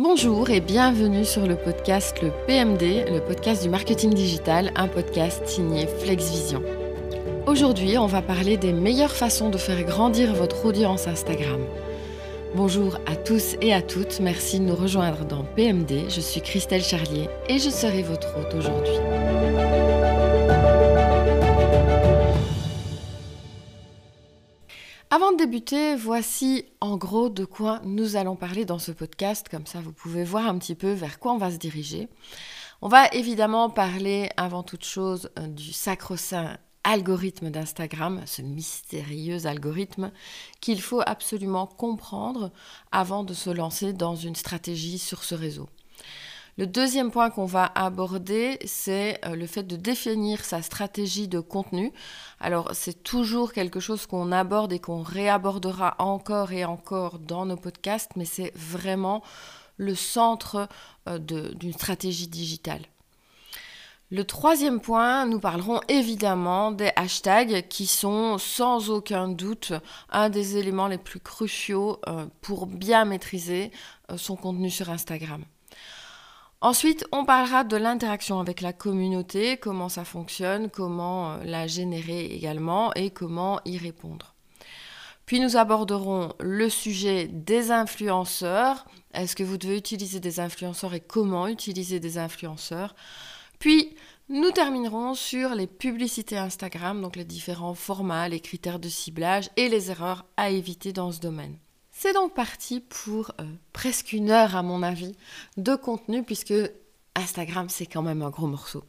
Bonjour et bienvenue sur le podcast Le PMD, le podcast du marketing digital, un podcast signé FlexVision. Aujourd'hui, on va parler des meilleures façons de faire grandir votre audience Instagram. Bonjour à tous et à toutes, merci de nous rejoindre dans PMD. Je suis Christelle Charlier et je serai votre hôte aujourd'hui. Débuter, voici en gros de quoi nous allons parler dans ce podcast, comme ça vous pouvez voir un petit peu vers quoi on va se diriger. On va évidemment parler avant toute chose euh, du sacro-saint algorithme d'Instagram, ce mystérieux algorithme qu'il faut absolument comprendre avant de se lancer dans une stratégie sur ce réseau. Le deuxième point qu'on va aborder, c'est euh, le fait de définir sa stratégie de contenu. Alors c'est toujours quelque chose qu'on aborde et qu'on réabordera encore et encore dans nos podcasts, mais c'est vraiment le centre euh, d'une stratégie digitale. Le troisième point, nous parlerons évidemment des hashtags qui sont sans aucun doute un des éléments les plus cruciaux euh, pour bien maîtriser son contenu sur Instagram. Ensuite, on parlera de l'interaction avec la communauté, comment ça fonctionne, comment euh, la générer également et comment y répondre. Puis nous aborderons le sujet des influenceurs. Est-ce que vous devez utiliser des influenceurs et comment utiliser des influenceurs? Puis nous terminerons sur les publicités Instagram, donc les différents formats, les critères de ciblage et les erreurs à éviter dans ce domaine. C'est donc parti pour euh, presque une heure, à mon avis, de contenu, puisque Instagram, c'est quand même un gros morceau.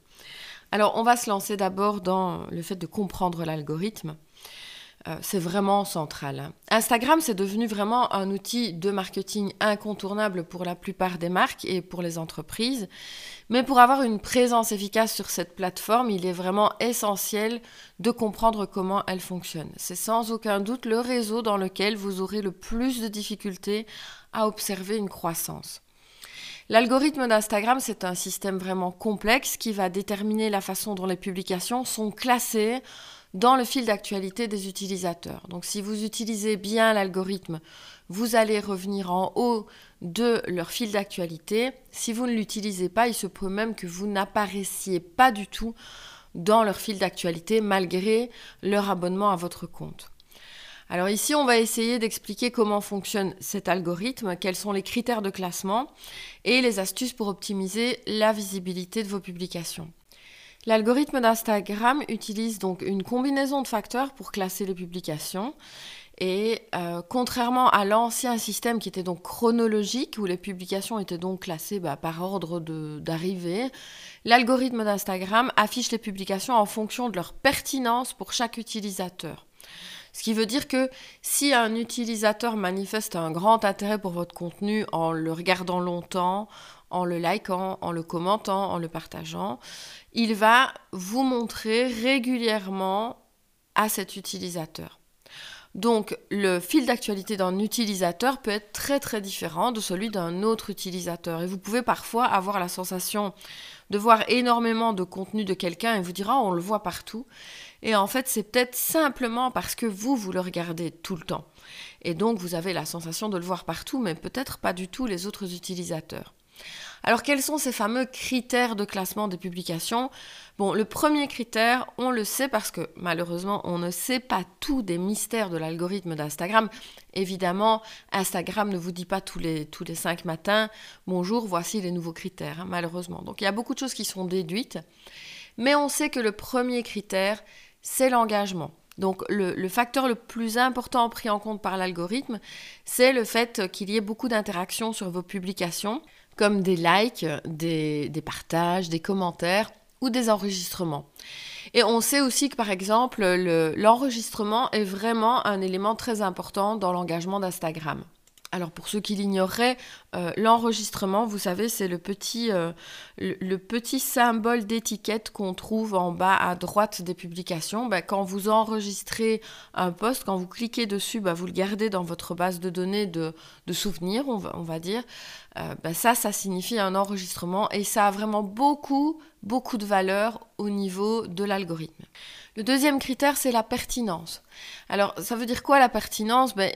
Alors, on va se lancer d'abord dans le fait de comprendre l'algorithme. Euh, c'est vraiment central. Instagram, c'est devenu vraiment un outil de marketing incontournable pour la plupart des marques et pour les entreprises. Mais pour avoir une présence efficace sur cette plateforme, il est vraiment essentiel de comprendre comment elle fonctionne. C'est sans aucun doute le réseau dans lequel vous aurez le plus de difficultés à observer une croissance. L'algorithme d'Instagram, c'est un système vraiment complexe qui va déterminer la façon dont les publications sont classées dans le fil d'actualité des utilisateurs. Donc si vous utilisez bien l'algorithme, vous allez revenir en haut de leur fil d'actualité. Si vous ne l'utilisez pas, il se peut même que vous n'apparaissiez pas du tout dans leur fil d'actualité malgré leur abonnement à votre compte. Alors ici, on va essayer d'expliquer comment fonctionne cet algorithme, quels sont les critères de classement et les astuces pour optimiser la visibilité de vos publications. L'algorithme d'Instagram utilise donc une combinaison de facteurs pour classer les publications. Et euh, contrairement à l'ancien système qui était donc chronologique, où les publications étaient donc classées bah, par ordre d'arrivée, l'algorithme d'Instagram affiche les publications en fonction de leur pertinence pour chaque utilisateur. Ce qui veut dire que si un utilisateur manifeste un grand intérêt pour votre contenu en le regardant longtemps, en le likant, en le commentant, en le partageant, il va vous montrer régulièrement à cet utilisateur. Donc le fil d'actualité d'un utilisateur peut être très très différent de celui d'un autre utilisateur. Et vous pouvez parfois avoir la sensation de voir énormément de contenu de quelqu'un et vous dire on le voit partout. Et en fait c'est peut-être simplement parce que vous, vous le regardez tout le temps. Et donc vous avez la sensation de le voir partout, mais peut-être pas du tout les autres utilisateurs. Alors quels sont ces fameux critères de classement des publications? Bon, le premier critère, on le sait parce que malheureusement, on ne sait pas tout des mystères de l'algorithme d'Instagram. Évidemment, Instagram ne vous dit pas tous les, tous cinq matins, bonjour, voici les nouveaux critères, malheureusement. Donc il y a beaucoup de choses qui sont déduites. Mais on sait que le premier critère, c'est l'engagement. Donc le, facteur le plus important pris en compte par l'algorithme, c'est le fait qu'il y ait beaucoup d'interactions sur vos publications comme des likes, des, partages, des commentaires ou des enregistrements. Et on sait aussi que par exemple, l'enregistrement est vraiment un élément très important dans l'engagement d'Instagram. Alors pour ceux qui l'ignoreraient, euh, l'enregistrement, vous savez, c'est le petit, euh, le, petit symbole d'étiquette qu'on trouve en bas à droite des publications. Ben, quand vous enregistrez un post, quand vous cliquez dessus, ben, vous le gardez dans votre base de données de, souvenirs, on va, dire. euh, ben ça, ça signifie un enregistrement et ça a vraiment beaucoup, beaucoup de valeur au niveau de l'algorithme. Le deuxième critère, c'est la pertinence. Alors, ça veut dire quoi la pertinence? Ben,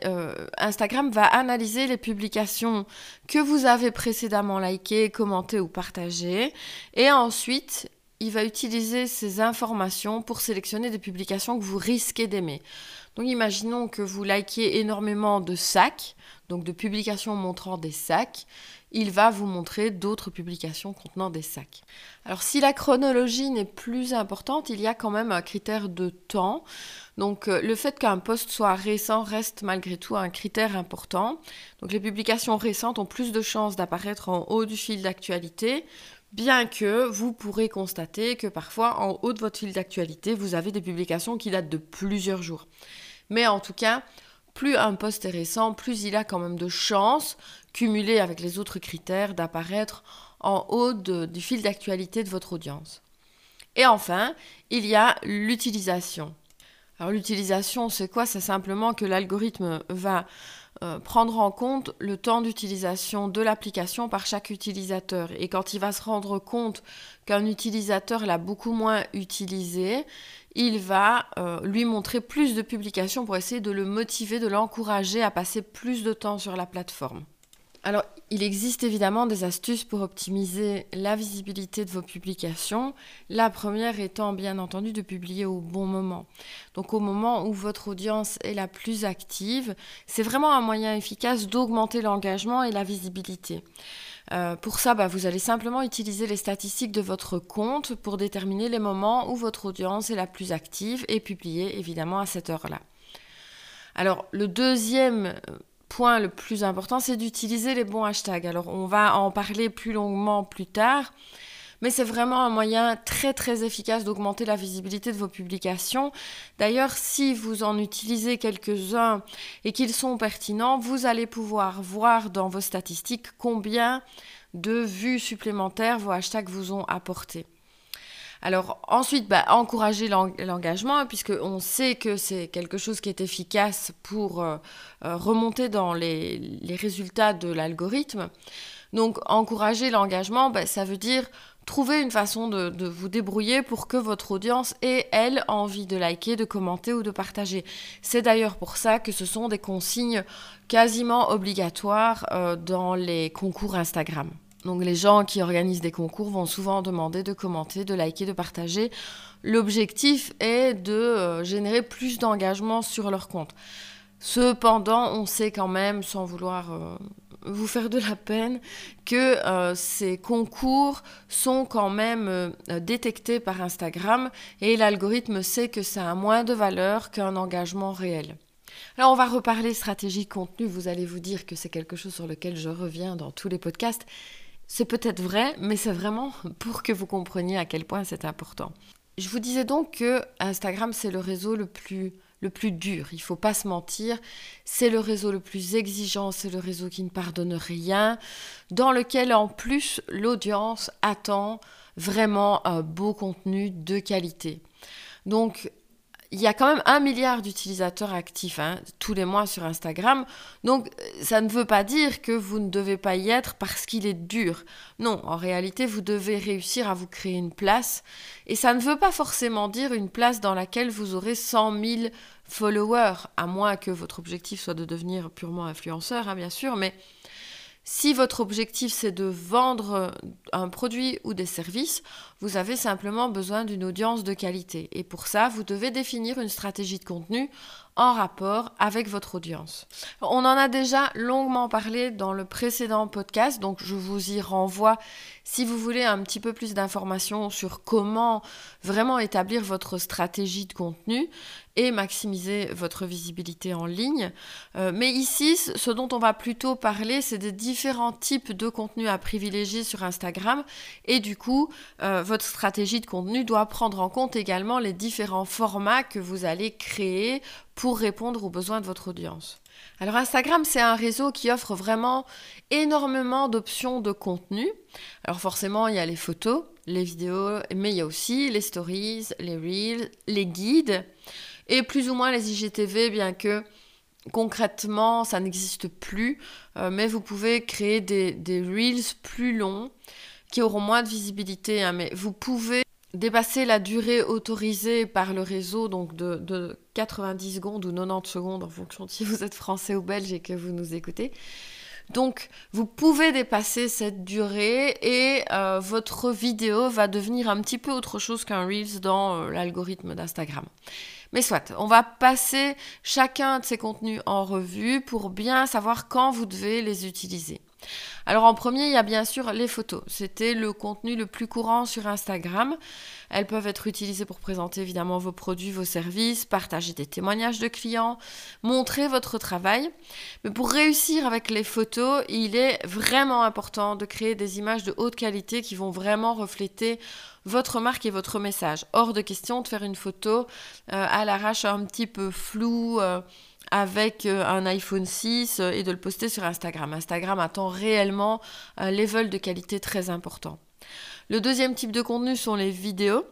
Instagram va analyser les publications que vous avez précédemment likées, commentées ou partagées, et ensuite, il va utiliser ces informations pour sélectionner des publications que vous risquez d'aimer. Donc imaginons que vous likez énormément de sacs, donc de publications montrant des sacs, il va vous montrer d'autres publications contenant des sacs. Alors si la chronologie n'est plus importante, il y a quand même un critère de temps. Donc euh, le fait qu'un post soit récent reste malgré tout un critère important. Donc les publications récentes ont plus de chances d'apparaître en haut du fil d'actualité, bien que vous pourrez constater que parfois en haut de votre fil d'actualité, vous avez des publications qui datent de plusieurs jours. Mais en tout cas, plus un post est récent, plus il a quand même de chances, cumulées avec les autres critères, d'apparaître en haut du fil d'actualité de votre audience. Et enfin, il y a l'utilisation. Alors l'utilisation, c'est quoi? C'est simplement que l'algorithme va euh, prendre en compte le temps d'utilisation de l'application par chaque utilisateur. Et quand il va se rendre compte qu'un utilisateur l'a beaucoup moins utilisé, il va euh, lui montrer plus de publications pour essayer de le motiver, de l'encourager à passer plus de temps sur la plateforme. Alors, il existe évidemment des astuces pour optimiser la visibilité de vos publications. La première étant bien entendu de publier au bon moment. Donc au moment où votre audience est la plus active, c'est vraiment un moyen efficace d'augmenter l'engagement et la visibilité. Euh, pour ça, bah, vous allez simplement utiliser les statistiques de votre compte pour déterminer les moments où votre audience est la plus active et publier évidemment à cette heure-là. Alors, le deuxième euh, point le plus important, c'est d'utiliser les bons hashtags. Alors, on va en parler plus longuement plus tard mais c'est vraiment un moyen très très efficace d'augmenter la visibilité de vos publications. D'ailleurs, si vous en utilisez quelques-uns et qu'ils sont pertinents, vous allez pouvoir voir dans vos statistiques combien de vues supplémentaires vos hashtags vous ont apporté. Alors ensuite, bah, encourager l'engagement, puisqu'on sait que c'est quelque chose qui est efficace pour euh, euh, remonter dans les, résultats de l'algorithme. Donc encourager l'engagement, bah, ça veut dire Trouvez une façon de, vous débrouiller pour que votre audience ait, elle, envie de liker, de commenter ou de partager. C'est d'ailleurs pour ça que ce sont des consignes quasiment obligatoires euh, dans les concours Instagram. Donc les gens qui organisent des concours vont souvent demander de commenter, de liker, de partager. L'objectif est de euh, générer plus d'engagement sur leur compte. Cependant, on sait quand même, sans vouloir euh, vous faire de la peine que euh, ces concours sont quand même euh, détectés par Instagram et l'algorithme sait que ça a moins de valeur qu'un engagement réel. Alors on va reparler stratégie contenu, vous allez vous dire que c'est quelque chose sur lequel je reviens dans tous les podcasts. C'est peut-être vrai, mais c'est vraiment pour que vous compreniez à quel point c'est important. Je vous disais donc que Instagram c'est le réseau le plus le plus dur, il faut pas se mentir. C'est le réseau le plus exigeant, c'est le réseau qui ne pardonne rien, dans lequel en plus l'audience attend vraiment un beau contenu de qualité. Donc il y a quand même un milliard d'utilisateurs actifs hein, tous les mois sur Instagram. Donc ça ne veut pas dire que vous ne devez pas y être parce qu'il est dur. Non, en réalité, vous devez réussir à vous créer une place. Et ça ne veut pas forcément dire une place dans laquelle vous aurez 100 000 followers, à moins que votre objectif soit de devenir purement influenceur, hein, bien sûr. Mais si votre objectif c'est de vendre un produit ou des services, vous avez simplement besoin d'une audience de qualité. Et pour ça, vous devez définir une stratégie de contenu en rapport avec votre audience. On en a déjà longuement parlé dans le précédent podcast, donc je vous y renvoie si vous voulez un petit peu plus d'informations sur comment vraiment établir votre stratégie de contenu et maximiser votre visibilité en ligne. Euh, mais ici, ce dont on va plutôt parler, c'est des différents types de contenus à privilégier sur Instagram. Et du coup, euh, votre stratégie de contenu doit prendre en compte également les différents formats que vous allez créer pour répondre aux besoins de votre audience. Alors Instagram, c'est un réseau qui offre vraiment énormément d'options de contenu. Alors forcément, il y a les photos, les vidéos, mais il y a aussi les stories, les reels, les guides et plus ou moins les IGTV, bien que concrètement, ça n'existe plus, euh, mais vous pouvez créer des, reels plus longs qui auront moins de visibilité, hein, mais vous pouvez dépasser la durée autorisée par le réseau, donc de, de, 90 secondes ou 90 secondes en fonction de si vous êtes français ou belge et que vous nous écoutez. Donc, vous pouvez dépasser cette durée et euh, votre vidéo va devenir un petit peu autre chose qu'un Reels dans euh, l'algorithme d'Instagram. Mais soit, on va passer chacun de ces contenus en revue pour bien savoir quand vous devez les utiliser. Alors en premier, il y a bien sûr les photos. C'était le contenu le plus courant sur Instagram. Elles peuvent être utilisées pour présenter évidemment vos produits, vos services, partager des témoignages de clients, montrer votre travail. Mais pour réussir avec les photos, il est vraiment important de créer des images de haute qualité qui vont vraiment refléter votre marque et votre message. Hors de question de faire une photo euh, à l'arrache un petit peu floue. Euh, avec euh, un iPhone 6 euh, et de le poster sur Instagram. Instagram attend réellement un level de qualité très important. Le deuxième type de contenu sont les vidéos.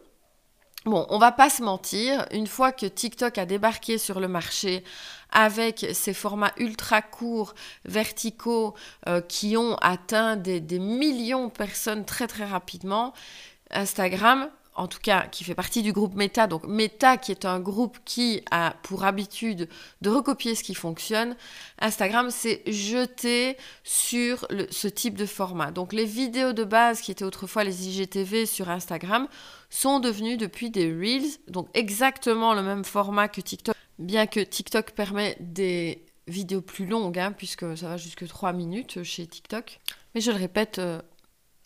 Bon, on va pas se mentir, une fois que TikTok a débarqué sur le marché avec ses formats ultra courts, verticaux, euh, qui ont atteint des millions de personnes très très rapidement, Instagram en tout cas qui fait partie du groupe Meta, donc Meta qui est un groupe qui a pour habitude de recopier ce qui fonctionne, Instagram s'est jeté sur ce type de format. Donc les vidéos de base qui étaient autrefois les IGTV sur Instagram sont devenues depuis des Reels, donc exactement le même format que TikTok, bien que TikTok permet des vidéos plus longues, hein, puisque ça va jusque 3 minutes chez TikTok. Mais je le répète, euh,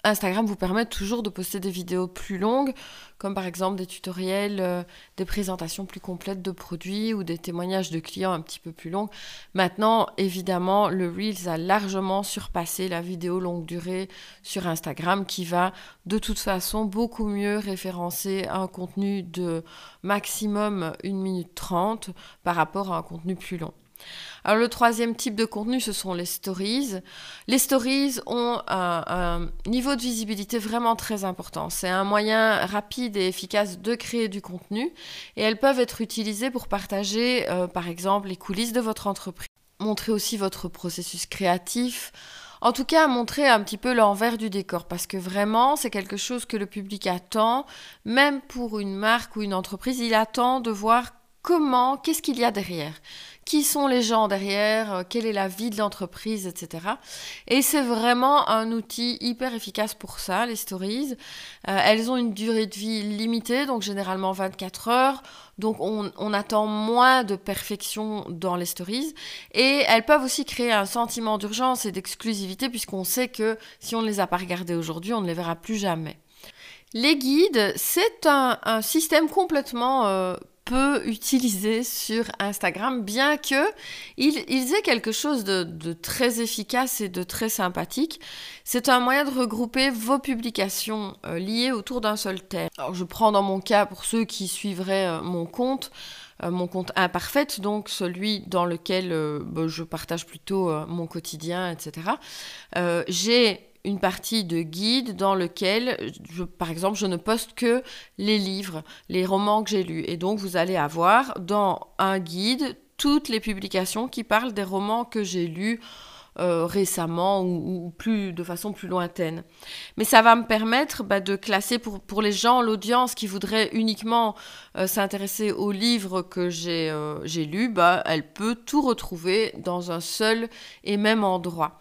Instagram vous permet toujours de poster des vidéos plus longues, comme par exemple des tutoriels, euh, des présentations plus complètes de produits ou des témoignages de clients un petit peu plus longs. Maintenant, évidemment, le Reels a largement surpassé la vidéo longue durée sur Instagram qui va de toute façon beaucoup mieux référencer un contenu de maximum 1 minute 30 par rapport à un contenu plus long. Alors le troisième type de contenu, ce sont les stories. Les stories ont un, niveau de visibilité vraiment très important. C'est un moyen rapide et efficace de créer du contenu et elles peuvent être utilisées pour partager, euh, par exemple, les coulisses de votre entreprise, montrer aussi votre processus créatif. En tout cas, montrer un petit peu l'envers du décor, parce que vraiment, c'est quelque chose que le public attend, même pour une marque ou une entreprise, il attend de voir comment, qu'est-ce qu'il y a derrière qui sont les gens derrière, euh, quelle est la vie de l'entreprise, etc. Et c'est vraiment un outil hyper efficace pour ça, les stories. Euh, elles ont une durée de vie limitée, donc généralement 24 heures. Donc on, attend moins de perfection dans les stories. Et elles peuvent aussi créer un sentiment d'urgence et d'exclusivité, puisqu'on sait que si on ne les a pas regardées aujourd'hui, on ne les verra plus jamais. Les guides, c'est un, un, système complètement euh, peu utilisé sur Instagram, bien que ils, aient quelque chose de, très efficace et de très sympathique. C'est un moyen de regrouper vos publications euh, liées autour d'un seul thème. Alors je prends dans mon cas pour ceux qui suivraient euh, mon compte. Euh, mon compte imparfait, donc celui dans lequel bah, je partage plutôt mon quotidien, etc. J'ai une partie de guide dans lequel, par exemple, je ne poste que les livres, les romans que j'ai lus. Et donc, vous allez avoir dans un guide toutes les publications qui parlent des romans que j'ai lus euh, récemment ou, plus de façon plus lointaine. Mais ça va me permettre bah, de classer pour, les gens, l'audience qui voudrait uniquement euh, s'intéresser aux livres que j'ai euh, lus, bah, elle peut tout retrouver dans un seul et même endroit.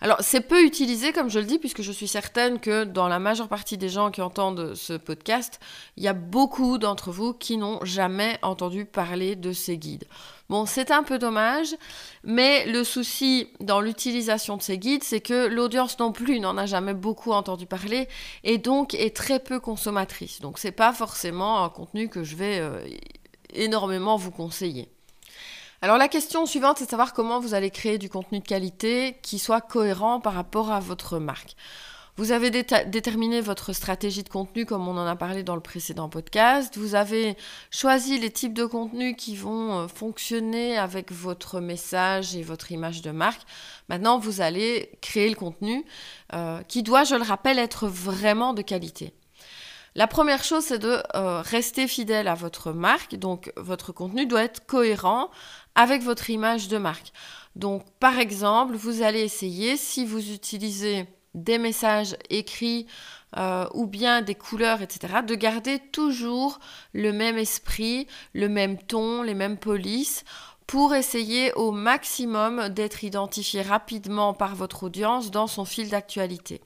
Alors, c'est peu utilisé, comme je le dis, puisque je suis certaine que dans la majeure partie des gens qui entendent ce podcast, il y a beaucoup d'entre vous qui n'ont jamais entendu parler de ces guides. Bon, c'est un peu dommage, mais le souci dans l'utilisation de ces guides, c'est que l'audience non plus n'en a jamais beaucoup entendu parler et donc est très peu consommatrice. Donc, c'est pas forcément un contenu que je vais euh, énormément vous conseiller. Alors la question suivante, c'est de savoir comment vous allez créer du contenu de qualité qui soit cohérent par rapport à votre marque. Vous avez déterminé votre stratégie de contenu comme on en a parlé dans le précédent podcast. Vous avez choisi les types de contenus qui vont euh, fonctionner avec votre message et votre image de marque. Maintenant, vous allez créer le contenu euh, qui doit, je le rappelle, être vraiment de qualité. La première chose, c'est de euh, rester fidèle à votre marque. Donc, votre contenu doit être cohérent avec votre image de marque. Donc, par exemple, vous allez essayer, si vous utilisez des messages écrits euh, ou bien des couleurs, etc., de garder toujours le même esprit, le même ton, les mêmes polices pour essayer au maximum d'être identifié rapidement par votre audience dans son fil d'actualité.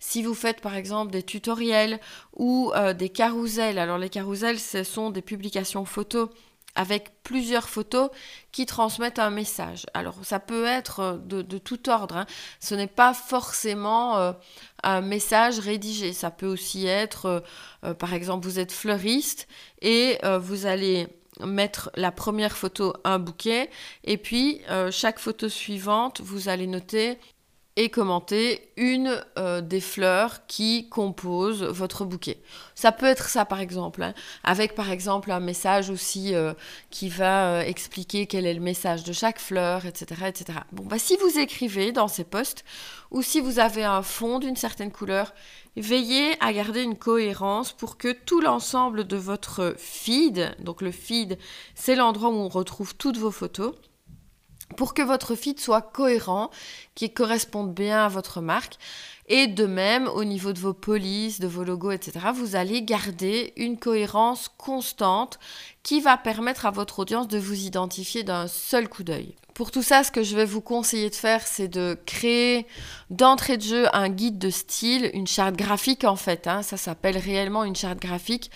Si vous faites par exemple des tutoriels ou euh, des carousels, alors les carousels ce sont des publications photos avec plusieurs photos qui transmettent un message. Alors ça peut être euh, de, tout ordre, hein. ce n'est pas forcément euh, un message rédigé, ça peut aussi être, par exemple, vous êtes fleuriste et vous allez mettre la première photo un bouquet et puis chaque photo suivante vous allez noter et commenter une euh, des fleurs qui composent votre bouquet. Ça peut être ça par exemple, hein, avec par exemple un message aussi euh, qui va euh, expliquer quel est le message de chaque fleur, etc. etc. Bon, bah, si vous écrivez dans ces posts ou si vous avez un fond d'une certaine couleur, veillez à garder une cohérence pour que tout l'ensemble de votre feed, donc le feed c'est l'endroit où on retrouve toutes vos photos, pour que votre feed soit cohérent, qui corresponde bien à votre marque. Et de même, au niveau de vos polices, de vos logos, etc., vous allez garder une cohérence constante qui va permettre à votre audience de vous identifier d'un seul coup d'œil. Pour tout ça, ce que je vais vous conseiller de faire, c'est de créer d'entrée de jeu un guide de style, une charte graphique en fait. Hein. ça s'appelle réellement une charte graphique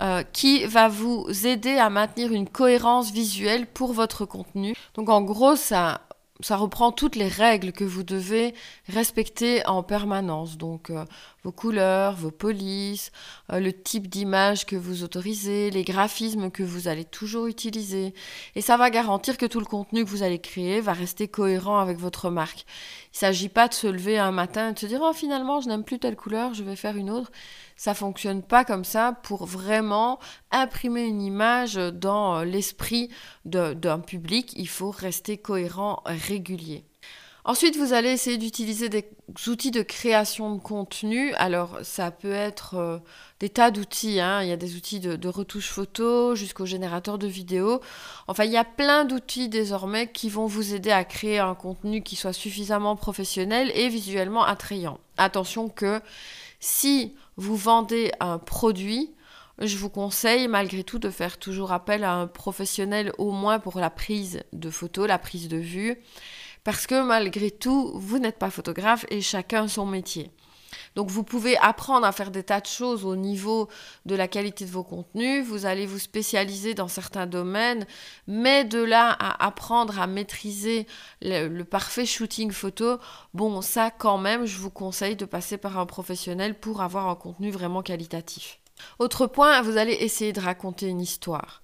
euh, qui va vous aider à maintenir une cohérence visuelle pour votre contenu. Donc en gros, ça, ça reprend toutes les règles que vous devez respecter en permanence. Donc euh, vos couleurs, vos polices, euh, le type d'image que vous autorisez, les graphismes que vous allez toujours utiliser. Et ça va garantir que tout le contenu que vous allez créer va rester cohérent avec votre marque. Il ne s'agit pas de se lever un matin et de se dire oh finalement je n'aime plus telle couleur, je vais faire une autre. Ça fonctionne pas comme ça pour vraiment imprimer une image dans euh, l'esprit d'un public. Il faut rester cohérent, régulier. Ensuite, vous allez essayer d'utiliser des outils de création de contenu. Alors, ça peut être euh, des tas d'outils. Hein. Il y a des outils de, retouche photo jusqu'au générateur de vidéos. Enfin, il y a plein d'outils désormais qui vont vous aider à créer un contenu qui soit suffisamment professionnel et visuellement attrayant. Attention que si vous vendez un produit, je vous conseille malgré tout de faire toujours appel à un professionnel au moins pour la prise de photos, la prise de vue, parce que malgré tout, vous n'êtes pas photographe et chacun son métier. Donc vous pouvez apprendre à faire des tas de choses au niveau de la qualité de vos contenus, vous allez vous spécialiser dans certains domaines, mais de là à apprendre à maîtriser le, parfait shooting photo, bon ça quand même, je vous conseille de passer par un professionnel pour avoir un contenu vraiment qualitatif. Autre point, vous allez essayer de raconter une histoire.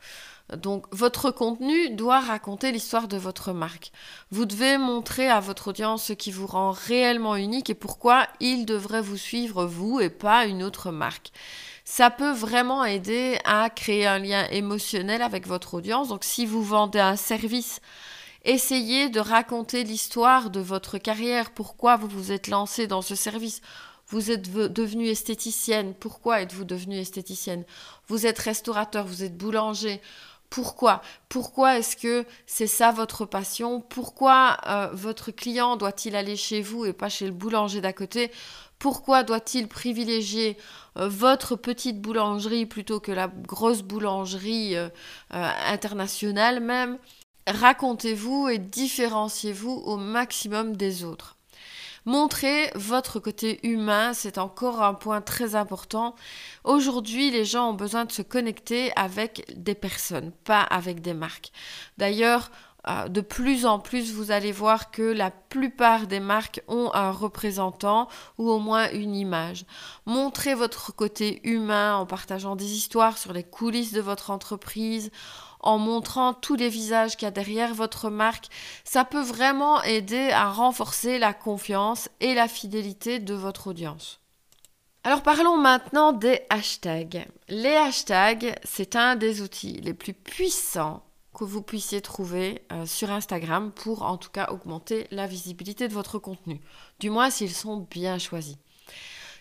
Donc votre contenu doit raconter l'histoire de votre marque. Vous devez montrer à votre audience ce qui vous rend réellement unique et pourquoi il devrait vous suivre vous et pas une autre marque. Ça peut vraiment aider à créer un lien émotionnel avec votre audience. Donc si vous vendez un service, essayez de raconter l'histoire de votre carrière, pourquoi vous vous êtes lancé dans ce service? Vous êtes devenue esthéticienne. Pourquoi êtes-vous devenue esthéticienne? Vous êtes restaurateur, vous êtes boulanger. Pourquoi? Pourquoi est-ce que c'est ça votre passion? Pourquoi euh, votre client doit-il aller chez vous et pas chez le boulanger d'à côté? Pourquoi doit-il privilégier euh, votre petite boulangerie plutôt que la grosse boulangerie euh, internationale même? Racontez-vous et différenciez-vous au maximum des autres. Montrer votre côté humain, c'est encore un point très important. Aujourd'hui, les gens ont besoin de se connecter avec des personnes, pas avec des marques. D'ailleurs, euh, de plus en plus, vous allez voir que la plupart des marques ont un représentant ou au moins une image. Montrez votre côté humain en partageant des histoires sur les coulisses de votre entreprise, en montrant tous les visages qu'il y a derrière votre marque, ça peut vraiment aider à renforcer la confiance et la fidélité de votre audience. Alors parlons maintenant des hashtags. Les hashtags, c'est un des outils les plus puissants que vous puissiez trouver euh, sur Instagram pour en tout cas augmenter la visibilité de votre contenu, du moins s'ils sont bien choisis.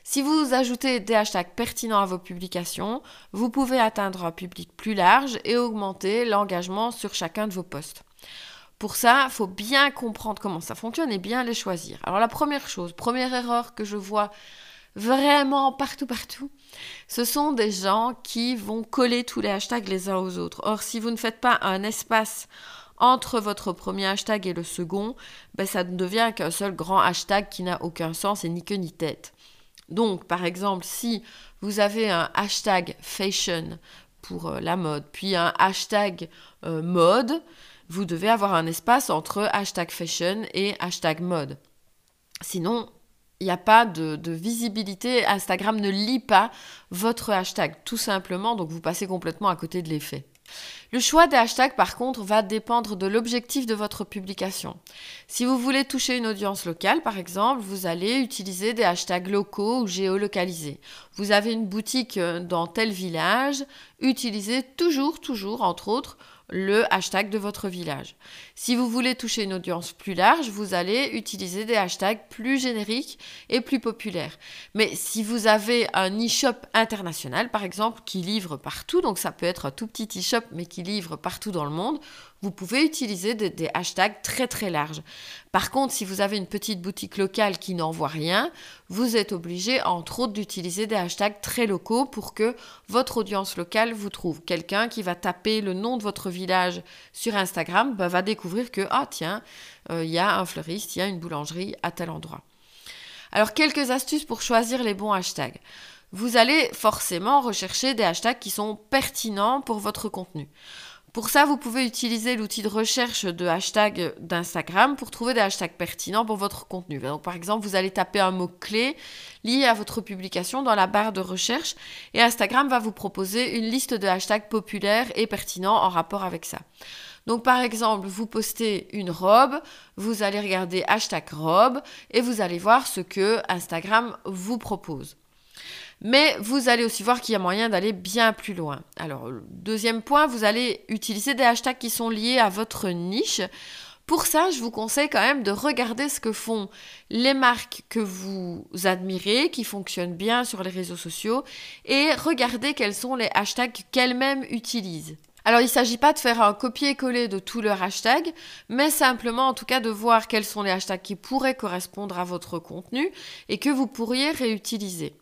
Si vous ajoutez des hashtags pertinents à vos publications, vous pouvez atteindre un public plus large et augmenter l'engagement sur chacun de vos posts. Pour ça, il faut bien comprendre comment ça fonctionne et bien les choisir. Alors la première chose, première erreur que je vois vraiment partout, partout, ce sont des gens qui vont coller tous les hashtags les uns aux autres. Or, si vous ne faites pas un espace entre votre premier hashtag et le second, ben, ça ne devient qu'un seul grand hashtag qui n'a aucun sens et ni queue ni tête. Donc, par exemple, si vous avez un hashtag fashion pour euh, la mode, puis un hashtag euh, mode, vous devez avoir un espace entre hashtag fashion et hashtag mode. Sinon, il n'y a pas de, visibilité. Instagram ne lit pas votre hashtag, tout simplement, donc vous passez complètement à côté de l'effet. Le choix des hashtags, par contre, va dépendre de l'objectif de votre publication. Si vous voulez toucher une audience locale, par exemple, vous allez utiliser des hashtags locaux ou géolocalisés. Vous avez une boutique euh, dans tel village, utilisez toujours, toujours, entre autres, le hashtag de votre village. Si vous voulez toucher une audience plus large, vous allez utiliser des hashtags plus génériques et plus populaires. Mais si vous avez un e-shop international, par exemple, qui livre partout, donc ça peut être un tout petit e-shop, mais qui livre partout dans le monde, vous pouvez utiliser des, hashtags très très larges. Par contre, si vous avez une petite boutique locale qui n'envoie rien, vous êtes obligé, entre autres, d'utiliser des hashtags très locaux pour que votre audience locale vous trouve. Quelqu'un qui va taper le nom de votre village sur Instagram bah, va découvrir que, ah tiens, euh, il y a un fleuriste, il y a une boulangerie à tel endroit. Alors, quelques astuces pour choisir les bons hashtags. Vous allez forcément rechercher des hashtags qui sont pertinents pour votre contenu. Pour ça, vous pouvez utiliser l'outil de recherche de hashtag d'Instagram pour trouver des hashtags pertinents pour votre contenu. Donc, par exemple, vous allez taper un mot-clé lié à votre publication dans la barre de recherche et Instagram va vous proposer une liste de hashtags populaires et pertinents en rapport avec ça. Donc par exemple, vous postez une robe, vous allez regarder hashtag robe et vous allez voir ce que Instagram vous propose. Mais vous allez aussi voir qu'il y a moyen d'aller bien plus loin. Alors, deuxième point, vous allez utiliser des hashtags qui sont liés à votre niche. Pour ça, je vous conseille quand même de regarder ce que font les marques que vous admirez, qui fonctionnent bien sur les réseaux sociaux, et regardez quels sont les hashtags qu'elles-mêmes utilisent. Alors il ne s'agit pas de faire un copier-coller de tous leurs hashtags, mais simplement en tout cas de voir quels sont les hashtags qui pourraient correspondre à votre contenu et que vous pourriez réutiliser.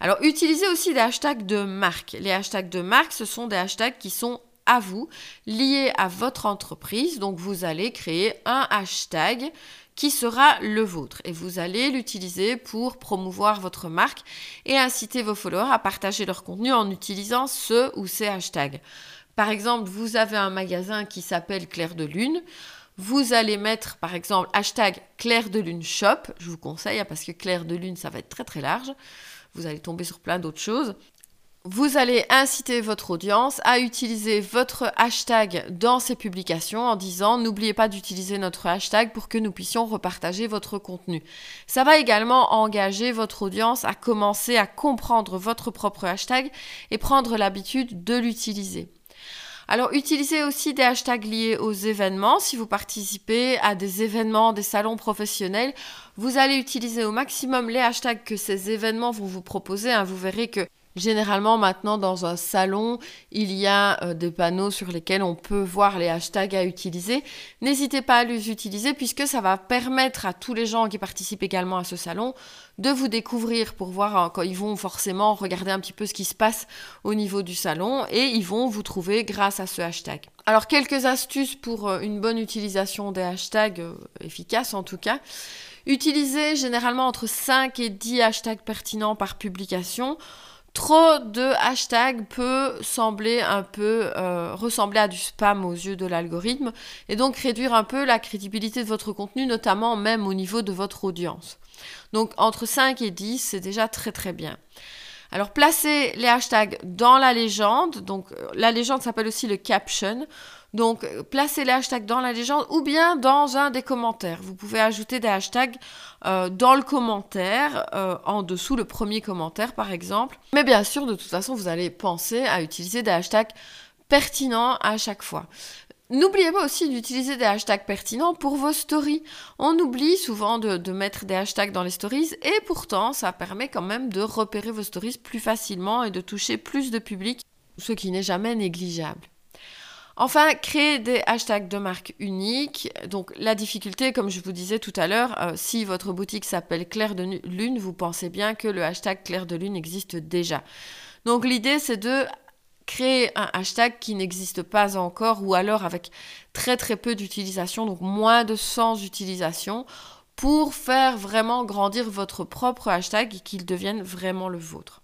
Alors, utilisez aussi des hashtags de marque. Les hashtags de marque, ce sont des hashtags qui sont à vous, liés à votre entreprise. Donc, vous allez créer un hashtag qui sera le vôtre et vous allez l'utiliser pour promouvoir votre marque et inciter vos followers à partager leur contenu en utilisant ce ou ces hashtags. Par exemple, vous avez un magasin qui s'appelle Claire de Lune. Vous allez mettre par exemple hashtag Claire de Lune Shop. Je vous conseille hein, parce que Claire de Lune, ça va être très très large vous allez tomber sur plein d'autres choses. Vous allez inciter votre audience à utiliser votre hashtag dans ses publications en disant n'oubliez pas d'utiliser notre hashtag pour que nous puissions repartager votre contenu. Ça va également engager votre audience à commencer à comprendre votre propre hashtag et prendre l'habitude de l'utiliser. Alors utilisez aussi des hashtags liés aux événements. Si vous participez à des événements, des salons professionnels, vous allez utiliser au maximum les hashtags que ces événements vont vous proposer. Hein. Vous verrez que Généralement, maintenant, dans un salon, il y a euh, des panneaux sur lesquels on peut voir les hashtags à utiliser. N'hésitez pas à les utiliser puisque ça va permettre à tous les gens qui participent également à ce salon de vous découvrir pour voir euh, quand ils vont forcément regarder un petit peu ce qui se passe au niveau du salon et ils vont vous trouver grâce à ce hashtag. Alors, quelques astuces pour euh, une bonne utilisation des hashtags, efficaces en tout cas. Utilisez généralement entre 5 et 10 hashtags pertinents par publication. Trop de hashtags peut sembler un peu euh, ressembler à du spam aux yeux de l'algorithme et donc réduire un peu la crédibilité de votre contenu, notamment même au niveau de votre audience. Donc entre 5 et 10, c'est déjà très très bien. Alors placez les hashtags dans la légende, donc euh, la légende s'appelle aussi le caption. Donc, euh, placez les hashtags dans la légende ou bien dans un des commentaires. Vous pouvez ajouter des hashtags euh, dans le commentaire, euh, en dessous le premier commentaire par exemple. Mais bien sûr, de toute façon, vous allez penser à utiliser des hashtags pertinents à chaque fois. N'oubliez pas aussi d'utiliser des hashtags pertinents pour vos stories. On oublie souvent de, de, mettre des hashtags dans les stories et pourtant ça permet quand même de repérer vos stories plus facilement et de toucher plus de public, ce qui n'est jamais négligeable. Enfin, créer des hashtags de marque unique. Donc la difficulté, comme je vous disais tout à l'heure, euh, si votre boutique s'appelle Claire de Lune, vous pensez bien que le hashtag Claire de Lune existe déjà. Donc l'idée, c'est de créer un hashtag qui n'existe pas encore ou alors avec très très peu d'utilisation, donc moins de 100 utilisations pour faire vraiment grandir votre propre hashtag et qu'il devienne vraiment le vôtre.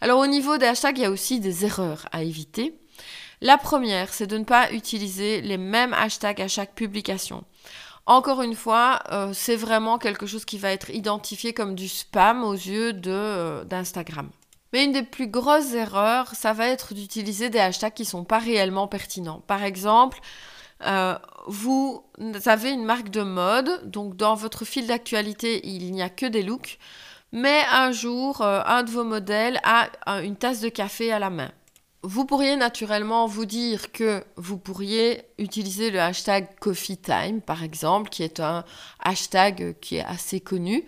Alors au niveau des hashtags, il y a aussi des erreurs à éviter. La première, c'est de ne pas utiliser les mêmes hashtags à chaque publication. Encore une fois, euh, c'est vraiment quelque chose qui va être identifié comme du spam aux yeux euh, d'Instagram. Mais une des plus grosses erreurs, ça va être d'utiliser des hashtags qui ne sont pas réellement pertinents. Par exemple, euh, vous avez une marque de mode, donc dans votre fil d'actualité, il n'y a que des looks, mais un jour, un de vos modèles a une tasse de café à la main. Vous pourriez naturellement vous dire que vous pourriez utiliser le hashtag Coffee Time, par exemple, qui est un hashtag qui est assez connu.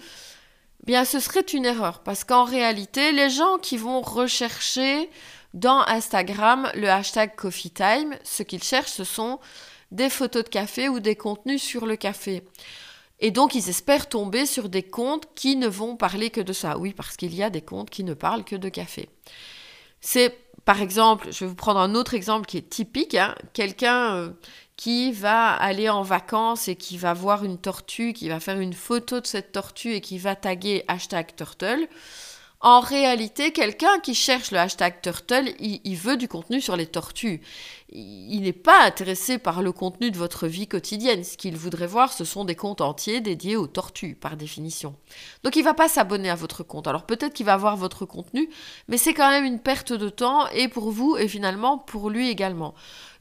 Bien, ce serait une erreur parce qu'en réalité, les gens qui vont rechercher dans Instagram le hashtag Coffee Time, ce qu'ils cherchent, ce sont des photos de café ou des contenus sur le café. Et donc, ils espèrent tomber sur des comptes qui ne vont parler que de ça. Oui, parce qu'il y a des comptes qui ne parlent que de café. C'est par exemple, je vais vous prendre un autre exemple qui est typique. Hein. Quelqu'un euh, qui va aller en vacances et qui va voir une tortue, qui va faire une photo de cette tortue et qui va taguer hashtag turtle. En réalité, quelqu'un qui cherche le hashtag turtle, il, veut du contenu sur les tortues. Il n'est pas intéressé par le contenu de votre vie quotidienne. Ce qu'il voudrait voir, ce sont des comptes entiers dédiés aux tortues, par définition. Donc il va pas s'abonner à votre compte. Alors peut-être qu'il va voir votre contenu, mais c'est quand même une perte de temps, et pour vous, et finalement pour lui également.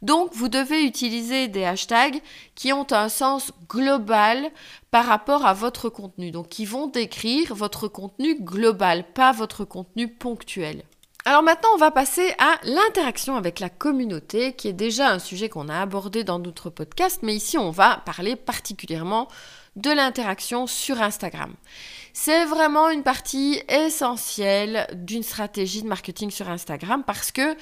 Donc, vous devez utiliser des hashtags qui ont un sens global par rapport à votre contenu. Donc, qui vont décrire votre contenu global, pas votre contenu ponctuel. Alors maintenant, on va passer à l'interaction avec la communauté, qui est déjà un sujet qu'on a abordé dans d'autres podcasts, mais ici, on va parler particulièrement de l'interaction sur Instagram. C'est vraiment une partie essentielle d'une stratégie de marketing sur Instagram parce que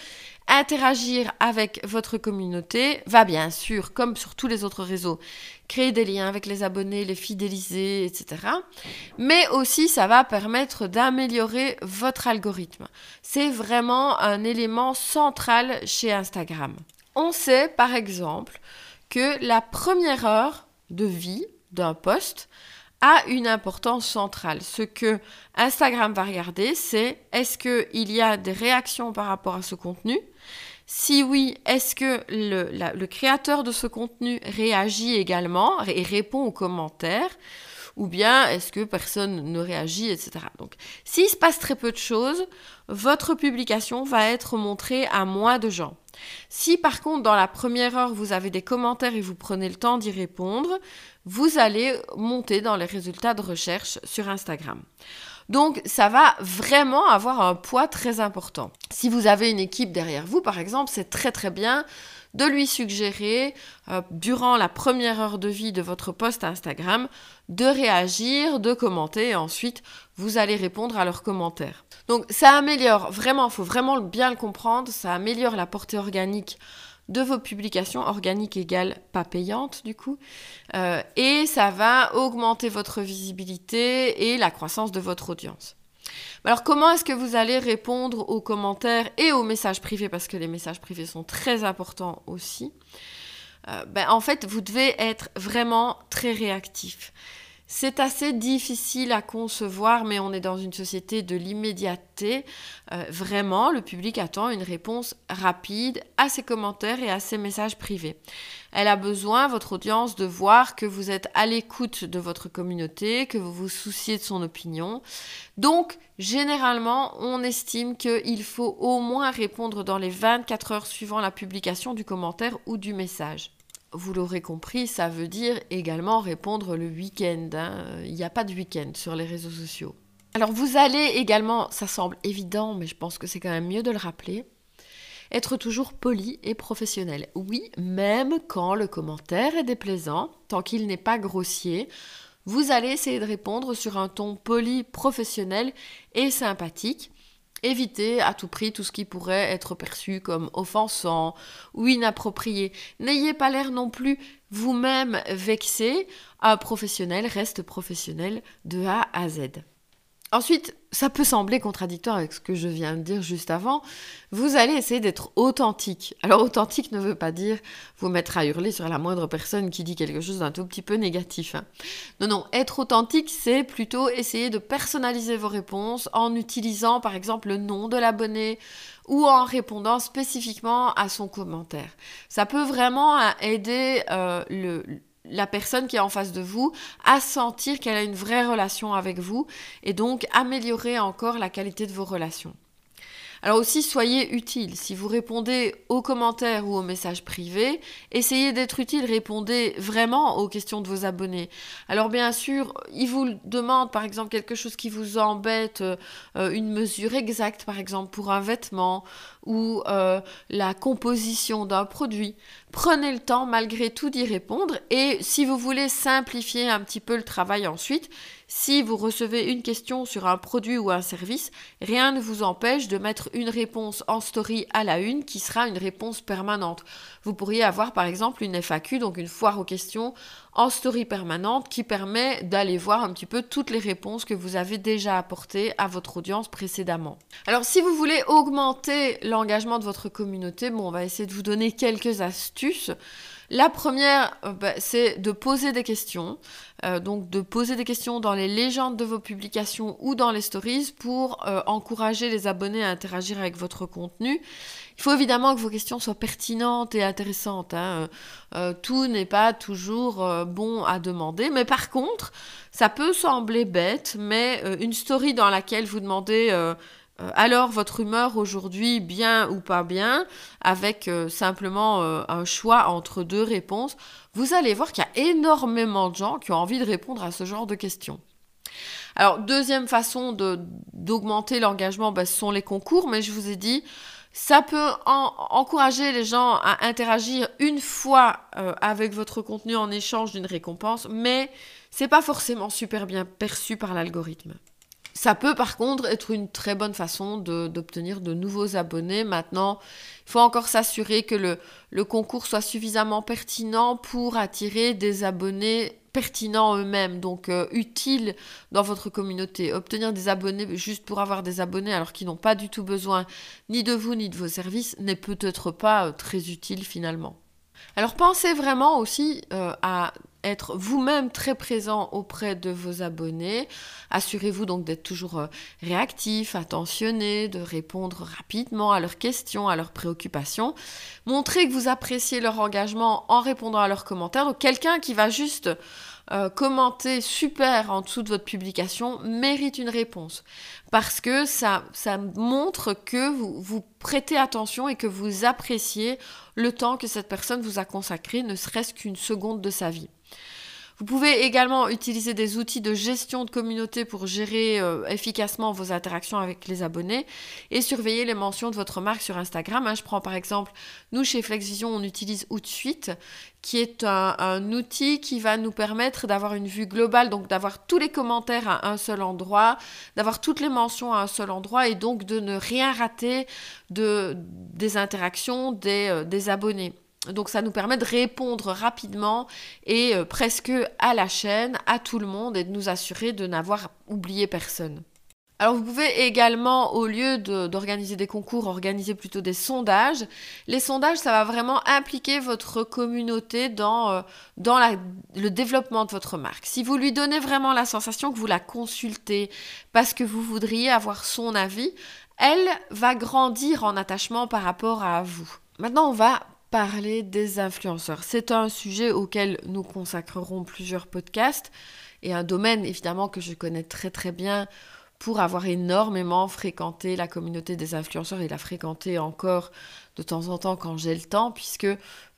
interagir avec votre communauté va bien sûr, comme sur tous les autres réseaux, créer des liens avec les abonnés, les fidéliser, etc. Mais aussi, ça va permettre d'améliorer votre algorithme. C'est vraiment un élément central chez Instagram. On sait, par exemple, que la première heure de vie d'un post a une importance centrale. Ce que Instagram va regarder, c'est est-ce qu'il y a des réactions par rapport à ce contenu? Si oui, est-ce que le, créateur de ce contenu réagit également et répond aux commentaires? Ou bien est-ce que personne ne réagit, etc. Donc, s'il se passe très peu de choses, votre publication va être montrée à moins de gens. Si par contre, dans la première heure, vous avez des commentaires et vous prenez le temps d'y répondre, vous allez monter dans les résultats de recherche sur Instagram. Donc ça va vraiment avoir un poids très important. Si vous avez une équipe derrière vous, par exemple, c'est très très bien de lui suggérer, euh, durant la première heure de vie de votre post Instagram, de réagir, de commenter, et ensuite vous allez répondre à leurs commentaires. Donc ça améliore vraiment, il faut vraiment bien le comprendre, ça améliore la portée organique de vos publications organiques égales pas payantes du coup. Euh, et ça va augmenter votre visibilité et la croissance de votre audience. Alors comment est-ce que vous allez répondre aux commentaires et aux messages privés? Parce que les messages privés sont très importants aussi euh, ben, En fait, vous devez être vraiment très réactif. C'est assez difficile à concevoir, mais on est dans une société de l'immédiateté. Euh, vraiment, le public attend une réponse rapide à ses commentaires et à ses messages privés. Elle a besoin, votre audience, de voir que vous êtes à l'écoute de votre communauté, que vous vous souciez de son opinion. Donc, généralement, on estime qu'il faut au moins répondre dans les 24 heures suivant la publication du commentaire ou du message vous l'aurez compris, ça veut dire également répondre le week-end. Hein. Il n'y a pas de week-end sur les réseaux sociaux. Alors vous allez également, ça semble évident, mais je pense que c'est quand même mieux de le rappeler, être toujours poli et professionnel. Oui, même quand le commentaire est déplaisant, tant qu'il n'est pas grossier, vous allez essayer de répondre sur un ton poli, professionnel et sympathique. Évitez à tout prix tout ce qui pourrait être perçu comme offensant ou inapproprié. N'ayez pas l'air non plus vous-même vexé. Un professionnel reste professionnel de A à Z. Ensuite, ça peut sembler contradictoire avec ce que je viens de dire juste avant. Vous allez essayer d'être authentique. Alors authentique ne veut pas dire vous mettre à hurler sur la moindre personne qui dit quelque chose d'un tout petit peu négatif. Hein. Non, non, être authentique, c'est plutôt essayer de personnaliser vos réponses en utilisant par exemple le nom de l'abonné ou en répondant spécifiquement à son commentaire. Ça peut vraiment aider euh, le la personne qui est en face de vous à sentir qu'elle a une vraie relation avec vous et donc améliorer encore la qualité de vos relations. Alors aussi, soyez utile. Si vous répondez aux commentaires ou aux messages privés, essayez d'être utile, répondez vraiment aux questions de vos abonnés. Alors bien sûr, ils vous demandent par exemple quelque chose qui vous embête, euh, une mesure exacte par exemple pour un vêtement ou euh, la composition d'un produit. Prenez le temps malgré tout d'y répondre et si vous voulez simplifier un petit peu le travail ensuite, si vous recevez une question sur un produit ou un service, rien ne vous empêche de mettre une réponse en story à la une qui sera une réponse permanente. Vous pourriez avoir par exemple une FAQ, donc une foire aux questions, en story permanente qui permet d'aller voir un petit peu toutes les réponses que vous avez déjà apportées à votre audience précédemment. Alors si vous voulez augmenter l'engagement de votre communauté, bon, on va essayer de vous donner quelques astuces. La première, euh, bah, c'est de poser des questions. Euh, donc de poser des questions dans les légendes de vos publications ou dans les stories pour euh, encourager les abonnés à interagir avec votre contenu. Il faut évidemment que vos questions soient pertinentes et intéressantes. Hein. tout n'est pas toujours bon à demander, mais par contre, ça peut sembler bête, mais une story dans laquelle vous demandez alors votre humeur aujourd'hui, bien ou pas bien, avec euh, simplement euh, un choix entre deux réponses, vous allez voir qu'il y a énormément de gens qui ont envie de répondre à ce genre de questions. Alors, deuxième façon d'augmenter l'engagement, ben, ce sont les concours, mais je vous ai dit, ça peut encourager les gens à interagir une fois avec votre contenu en échange d'une récompense, mais c'est pas forcément super bien perçu par l'algorithme. Ça peut par contre être une très bonne façon d'obtenir de, nouveaux abonnés. Maintenant, il faut encore s'assurer que le, concours soit suffisamment pertinent pour attirer des abonnés pertinents eux-mêmes, donc euh, utiles dans votre communauté. Obtenir des abonnés juste pour avoir des abonnés alors qu'ils n'ont pas du tout besoin ni de vous ni de vos services n'est peut-être pas euh, très utile finalement. Alors pensez vraiment aussi euh, à être vous-même très présent auprès de vos abonnés. Assurez-vous donc d'être toujours euh, réactif, attentionné, de répondre rapidement à leurs questions, à leurs préoccupations. Montrez que vous appréciez leur engagement en répondant à leurs commentaires. Donc quelqu'un qui va juste euh, commenter super en dessous de votre publication mérite une réponse. Parce que ça, ça montre que vous, vous prêtez attention et que vous appréciez le temps que cette personne vous a consacré, ne serait-ce qu'une seconde de sa vie. Vous pouvez également utiliser des outils de gestion de communauté pour gérer euh, efficacement vos interactions avec les abonnés et surveiller les mentions de votre marque sur Instagram. Hein. je prends par exemple, nous chez FlexVision, on utilise Outsuite, qui est un, outil qui va nous permettre d'avoir une vue globale, donc d'avoir tous les commentaires à un seul endroit, d'avoir toutes les mentions à un seul endroit et donc de ne rien rater de, des interactions des, euh, des abonnés. Donc ça nous permet de répondre rapidement et euh, presque à la chaîne, à tout le monde et de nous assurer de n'avoir oublié personne. Alors vous pouvez également, au lieu d'organiser des concours, organiser plutôt des sondages. Les sondages, ça va vraiment impliquer votre communauté dans, euh, dans le développement de votre marque. Si vous lui donnez vraiment la sensation que vous la consultez parce que vous voudriez avoir son avis, elle va grandir en attachement par rapport à vous. Maintenant, on va parler des influenceurs. C'est un sujet auquel nous consacrerons plusieurs podcasts et un domaine évidemment que je connais très très bien pour avoir énormément fréquenté la communauté des influenceurs et la fréquenter encore de temps en temps quand j'ai le temps, puisque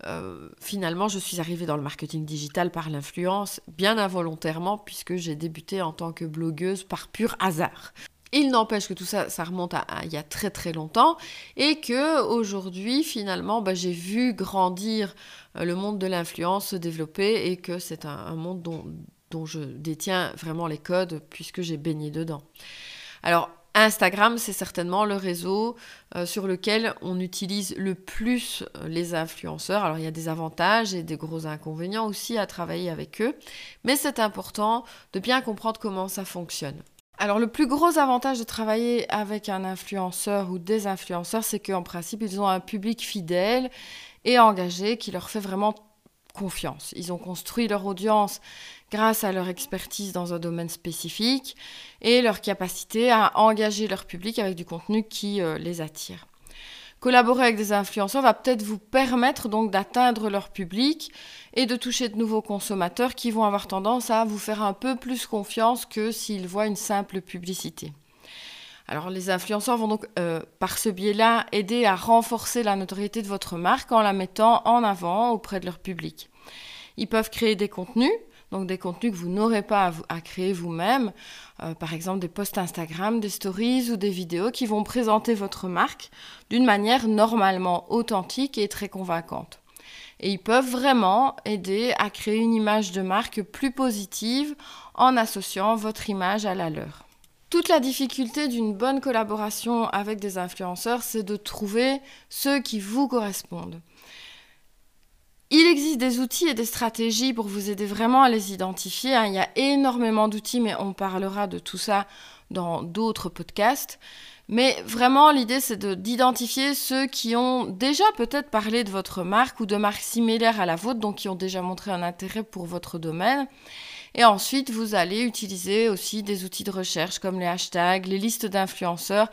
euh, finalement je suis arrivée dans le marketing digital par l'influence, bien involontairement, puisque j'ai débuté en tant que blogueuse par pur hasard. Il n'empêche que tout ça, ça remonte à, il y a très très longtemps et que aujourd'hui, finalement, bah, j'ai vu grandir euh, le monde de l'influence se développer et que c'est un, monde dont, je détiens vraiment les codes puisque j'ai baigné dedans. Alors, Instagram, c'est certainement le réseau euh, sur lequel on utilise le plus euh, les influenceurs. Alors il y a des avantages et des gros inconvénients aussi à travailler avec eux, mais c'est important de bien comprendre comment ça fonctionne. Alors le plus gros avantage de travailler avec un influenceur ou des influenceurs, c'est qu'en principe, ils ont un public fidèle et engagé qui leur fait vraiment confiance. Ils ont construit leur audience grâce à leur expertise dans un domaine spécifique et leur capacité à engager leur public avec du contenu qui euh, les attire. Collaborer avec des influenceurs va peut-être vous permettre donc d'atteindre leur public et de toucher de nouveaux consommateurs qui vont avoir tendance à vous faire un peu plus confiance que s'ils voient une simple publicité. Alors les influenceurs vont donc euh, par ce biais-là aider à renforcer la notoriété de votre marque en la mettant en avant auprès de leur public. Ils peuvent créer des contenus donc des contenus que vous n'aurez pas à, créer vous-même, euh, par exemple des posts Instagram, des stories ou des vidéos qui vont présenter votre marque d'une manière normalement authentique et très convaincante. Et ils peuvent vraiment aider à créer une image de marque plus positive en associant votre image à la leur. Toute la difficulté d'une bonne collaboration avec des influenceurs, c'est de trouver ceux qui vous correspondent. Il existe des outils et des stratégies pour vous aider vraiment à les identifier. Hein. Il y a énormément d'outils, mais on parlera de tout ça dans d'autres podcasts. Mais vraiment, l'idée, c'est d'identifier ceux qui ont déjà peut-être parlé de votre marque ou de marques similaires à la vôtre, donc qui ont déjà montré un intérêt pour votre domaine. Et ensuite, vous allez utiliser aussi des outils de recherche comme les hashtags, les listes d'influenceurs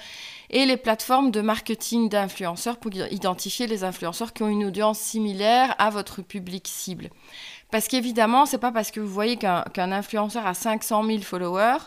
et les plateformes de marketing d'influenceurs pour identifier les influenceurs qui ont une audience similaire à votre public cible. Parce qu'évidemment, c'est pas parce que vous voyez qu'un influenceur a 500 000 followers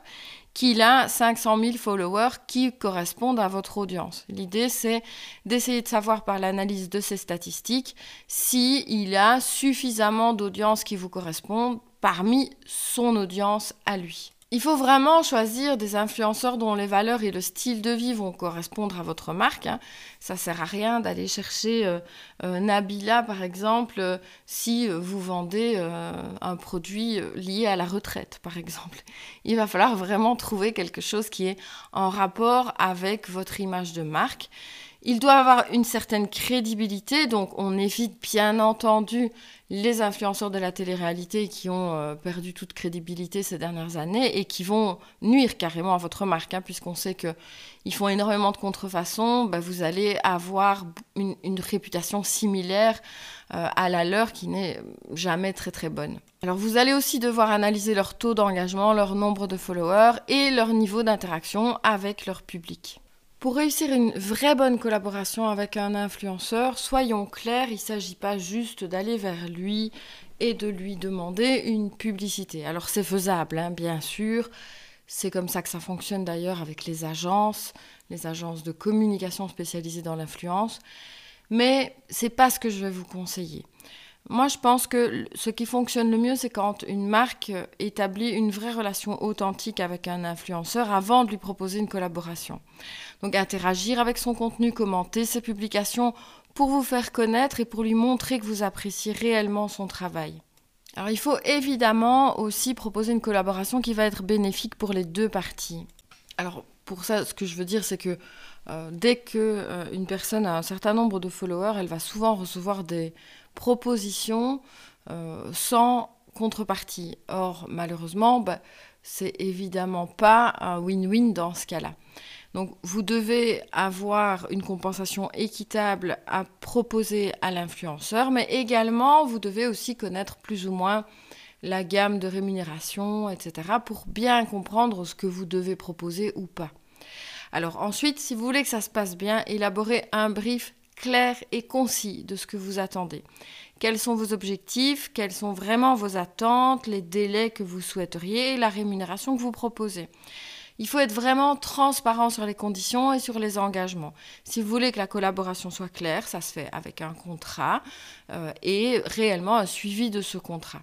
qu'il a 500 000 followers qui correspondent à votre audience. L'idée, c'est d'essayer de savoir par l'analyse de ces statistiques s'il il a suffisamment d'audience qui vous correspondent parmi son audience à lui. Il faut vraiment choisir des influenceurs dont les valeurs et le style de vie vont correspondre à votre marque. Hein. Ça sert à rien d'aller chercher euh, euh, Nabila, par exemple, euh, si vous vendez un produit lié à la retraite, par exemple. Il va falloir vraiment trouver quelque chose qui est en rapport avec votre image de marque. Il doit avoir une certaine crédibilité, donc on évite bien entendu les influenceurs de la télé-réalité qui ont euh, perdu toute crédibilité ces dernières années et qui vont nuire carrément à votre marque, hein, puisqu'on sait qu'ils font énormément de contrefaçons, bah, vous allez avoir une, réputation similaire euh, à la leur qui n'est jamais très très bonne. Alors vous allez aussi devoir analyser leur taux d'engagement, leur nombre de followers et leur niveau d'interaction avec leur public. Pour réussir une vraie bonne collaboration avec un influenceur, soyons clairs, il ne s'agit pas juste d'aller vers lui et de lui demander une publicité. Alors c'est faisable, hein, bien sûr. C'est comme ça que ça fonctionne d'ailleurs avec les agences, les agences de communication spécialisées dans l'influence. Mais c'est pas ce que je vais vous conseiller. Moi, je pense que ce qui fonctionne le mieux, c'est quand une marque établit une vraie relation authentique avec un influenceur avant de lui proposer une collaboration. Donc interagir avec son contenu, commenter ses publications pour vous faire connaître et pour lui montrer que vous appréciez réellement son travail. Alors il faut évidemment aussi proposer une collaboration qui va être bénéfique pour les deux parties. Alors pour ça, ce que je veux dire, c'est que euh, dès qu'une euh, personne a un certain nombre de followers, elle va souvent recevoir des propositions euh, sans contrepartie. Or, malheureusement, bah, c'est évidemment pas un win-win dans ce cas-là. Donc, vous devez avoir une compensation équitable à proposer à l'influenceur, mais également, vous devez aussi connaître plus ou moins la gamme de rémunération, etc., pour bien comprendre ce que vous devez proposer ou pas. Alors ensuite, si vous voulez que ça se passe bien, élaborez un brief clair et concis de ce que vous attendez. Quels sont vos objectifs? Quelles sont vraiment vos attentes? Les délais que vous souhaiteriez? La rémunération que vous proposez? Il faut être vraiment transparent sur les conditions et sur les engagements. Si vous voulez que la collaboration soit claire, ça se fait avec un contrat euh, et réellement un suivi de ce contrat.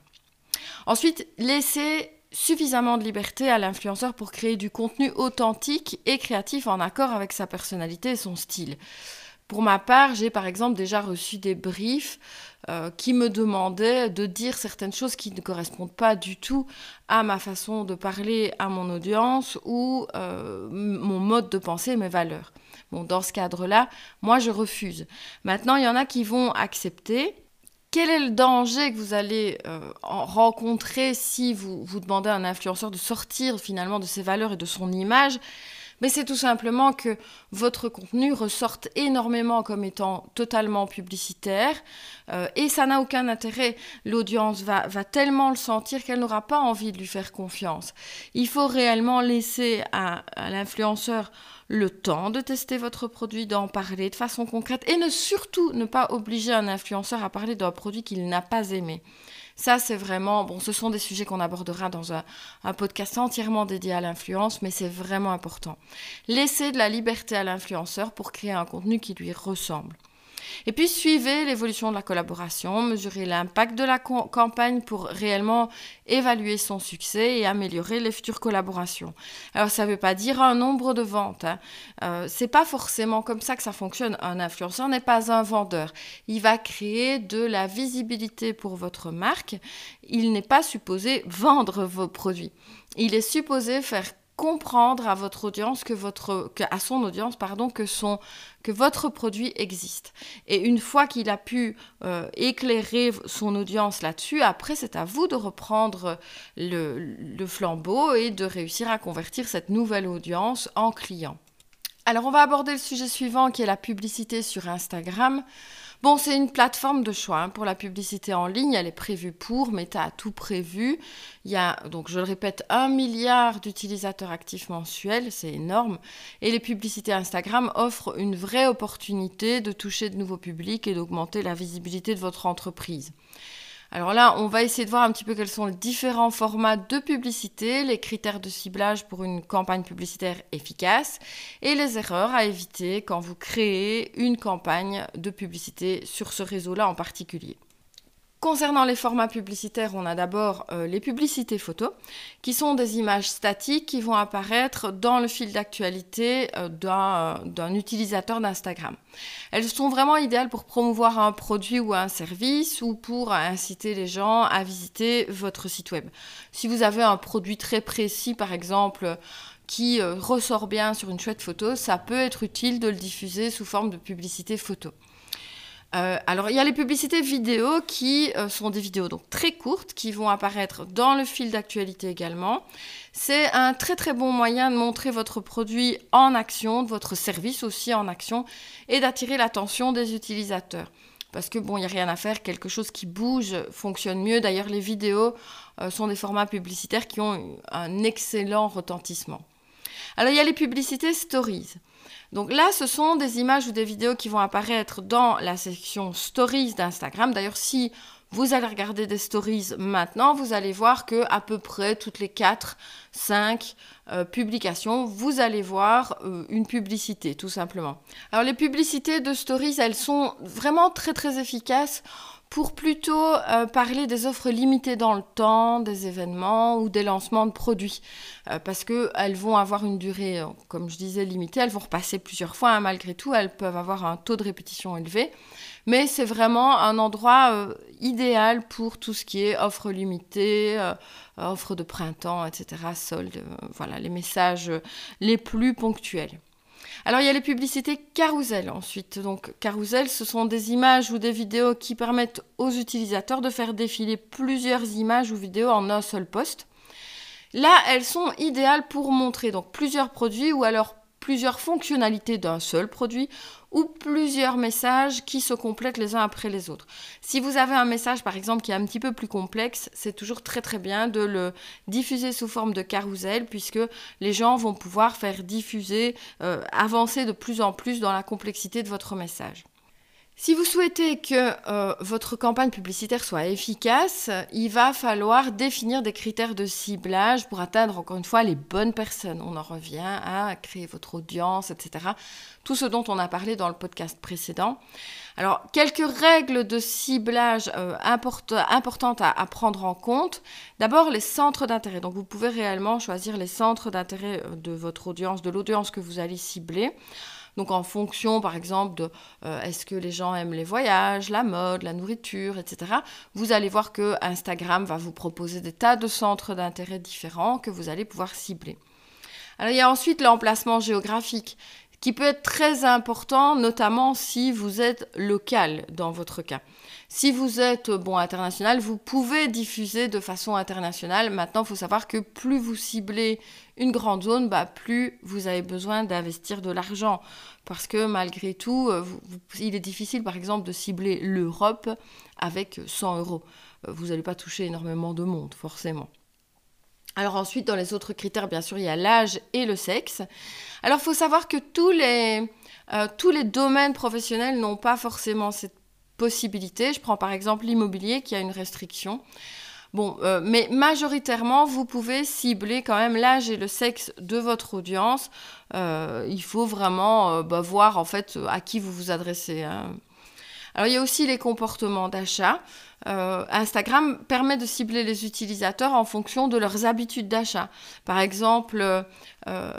Ensuite, laissez suffisamment de liberté à l'influenceur pour créer du contenu authentique et créatif en accord avec sa personnalité et son style. Pour ma part, j'ai par exemple déjà reçu des briefs euh, qui me demandaient de dire certaines choses qui ne correspondent pas du tout à ma façon de parler à mon audience ou euh, mon mode de pensée mes valeurs. Bon, dans ce cadre-là, moi je refuse. Maintenant, il y en a qui vont accepter quel est le danger que vous allez euh, rencontrer si vous, vous demandez à un influenceur de sortir finalement de ses valeurs et de son image mais c'est tout simplement que votre contenu ressorte énormément comme étant totalement publicitaire euh, et ça n'a aucun intérêt. L'audience va, tellement le sentir qu'elle n'aura pas envie de lui faire confiance. Il faut réellement laisser à, l'influenceur le temps de tester votre produit, d'en parler de façon concrète et ne surtout ne pas obliger un influenceur à parler d'un produit qu'il n'a pas aimé. Ça, c'est vraiment, bon, ce sont des sujets qu'on abordera dans un, podcast entièrement dédié à l'influence, mais c'est vraiment important. Laissez de la liberté à l'influenceur pour créer un contenu qui lui ressemble. Et puis suivez l'évolution de la collaboration, mesurez l'impact de la campagne pour réellement évaluer son succès et améliorer les futures collaborations. Alors ça ne veut pas dire un nombre de ventes. Hein. Euh, c'est pas forcément comme ça que ça fonctionne. Un influenceur n'est pas un vendeur. Il va créer de la visibilité pour votre marque. Il n'est pas supposé vendre vos produits. Il est supposé faire comprendre à votre audience que votre à son audience que son que votre produit existe. Et une fois qu'il a pu euh, éclairer son audience là-dessus après c'est à vous de reprendre le flambeau et de réussir à convertir cette nouvelle audience en client. Alors on va aborder le sujet suivant qui est la publicité sur Instagram Bon, c'est une plateforme de choix hein, pour la publicité en ligne. Elle est prévue pour, Meta a tout prévu. Il y a, donc je le répète, un milliard d'utilisateurs actifs mensuels, c'est énorme. Et les publicités Instagram offrent une vraie opportunité de toucher de nouveaux publics et d'augmenter la visibilité de votre entreprise. Alors là, on va essayer de voir un petit peu quels sont les différents formats de publicité, les critères de ciblage pour une campagne publicitaire efficace et les erreurs à éviter quand vous créez une campagne de publicité sur ce réseau-là en particulier. Concernant les formats publicitaires, on a d'abord euh, les publicités photos, qui sont des images statiques qui vont apparaître dans le fil d'actualité euh, d'un utilisateur d'Instagram. Elles sont vraiment idéales pour promouvoir un produit ou un service ou pour inciter les gens à visiter votre site web. Si vous avez un produit très précis, par exemple, qui euh, ressort bien sur une chouette photo, ça peut être utile de le diffuser sous forme de publicité photo. Euh, alors, il y a les publicités vidéo qui euh, sont des vidéos donc très courtes qui vont apparaître dans le fil d'actualité également. C'est un très très bon moyen de montrer votre produit en action, votre service aussi en action et d'attirer l'attention des utilisateurs. Parce que bon, il n'y a rien à faire, quelque chose qui bouge fonctionne mieux. D'ailleurs, les vidéos euh, sont des formats publicitaires qui ont un excellent retentissement. Alors, il y a les publicités stories. Donc là, ce sont des images ou des vidéos qui vont apparaître dans la section Stories d'Instagram. D'ailleurs, si vous allez regarder des stories maintenant, vous allez voir que à peu près toutes les 4, 5 euh, publications, vous allez voir euh, une publicité, tout simplement. Alors les publicités de stories, elles sont vraiment très très efficaces pour plutôt euh, parler des offres limitées dans le temps, des événements ou des lancements de produits, euh, parce qu'elles vont avoir une durée, euh, comme je disais, limitée, elles vont repasser plusieurs fois, hein, malgré tout, elles peuvent avoir un taux de répétition élevé, mais c'est vraiment un endroit idéal pour tout ce qui est offres limitées, offres de printemps, etc., soldes, voilà, les messages les plus ponctuels. Alors il y a les publicités carousel ensuite. Donc carousel, ce sont des images ou des vidéos qui permettent aux utilisateurs de faire défiler plusieurs images ou vidéos en un seul poste. Là, elles sont idéales pour montrer donc plusieurs produits ou alors plusieurs fonctionnalités d'un seul produit ou plusieurs messages qui se complètent les uns après les autres. Si vous avez un message par exemple qui est un petit peu plus complexe, c'est toujours très très bien de le diffuser sous forme de carrousel puisque les gens vont pouvoir faire diffuser, euh, avancer de plus en plus dans la complexité de votre message. Si vous souhaitez que euh, votre campagne publicitaire soit efficace, il va falloir définir des critères de ciblage pour atteindre encore une fois les bonnes personnes. On en revient à créer votre audience, etc. Tout ce dont on a parlé dans le podcast précédent. Alors, quelques règles de ciblage euh, importantes à, prendre en compte. D'abord, les centres d'intérêt. Donc, vous pouvez réellement choisir les centres d'intérêt euh, de votre audience, de l'audience que vous allez cibler. Donc en fonction, par exemple, de euh, est-ce que les gens aiment les voyages, la mode, la nourriture, etc., vous allez voir que Instagram va vous proposer des tas de centres d'intérêt différents que vous allez pouvoir cibler. Alors il y a ensuite l'emplacement géographique qui peut être très important, notamment si vous êtes local dans votre cas. Si vous êtes bon international, vous pouvez diffuser de façon internationale. Maintenant, il faut savoir que plus vous ciblez une grande zone, bah, plus vous avez besoin d'investir de l'argent. Parce que malgré tout, euh, il est difficile, par exemple, de cibler l'Europe avec 100 euros. Euh, vous n'allez pas toucher énormément de monde, forcément. Alors ensuite, dans les autres critères, bien sûr, il y a l'âge et le sexe. Alors, il faut savoir que euh, tous les domaines professionnels n'ont pas forcément cette possibilité. Je prends par exemple l'immobilier qui a une restriction. Bon, euh, mais majoritairement, vous pouvez cibler quand même l'âge et le sexe de votre audience. Euh, il faut vraiment bah, voir en fait à qui vous vous adressez. Hein. Alors il y a aussi les comportements d'achat. Euh, Instagram permet de cibler les utilisateurs en fonction de leurs habitudes d'achat. Par exemple, euh,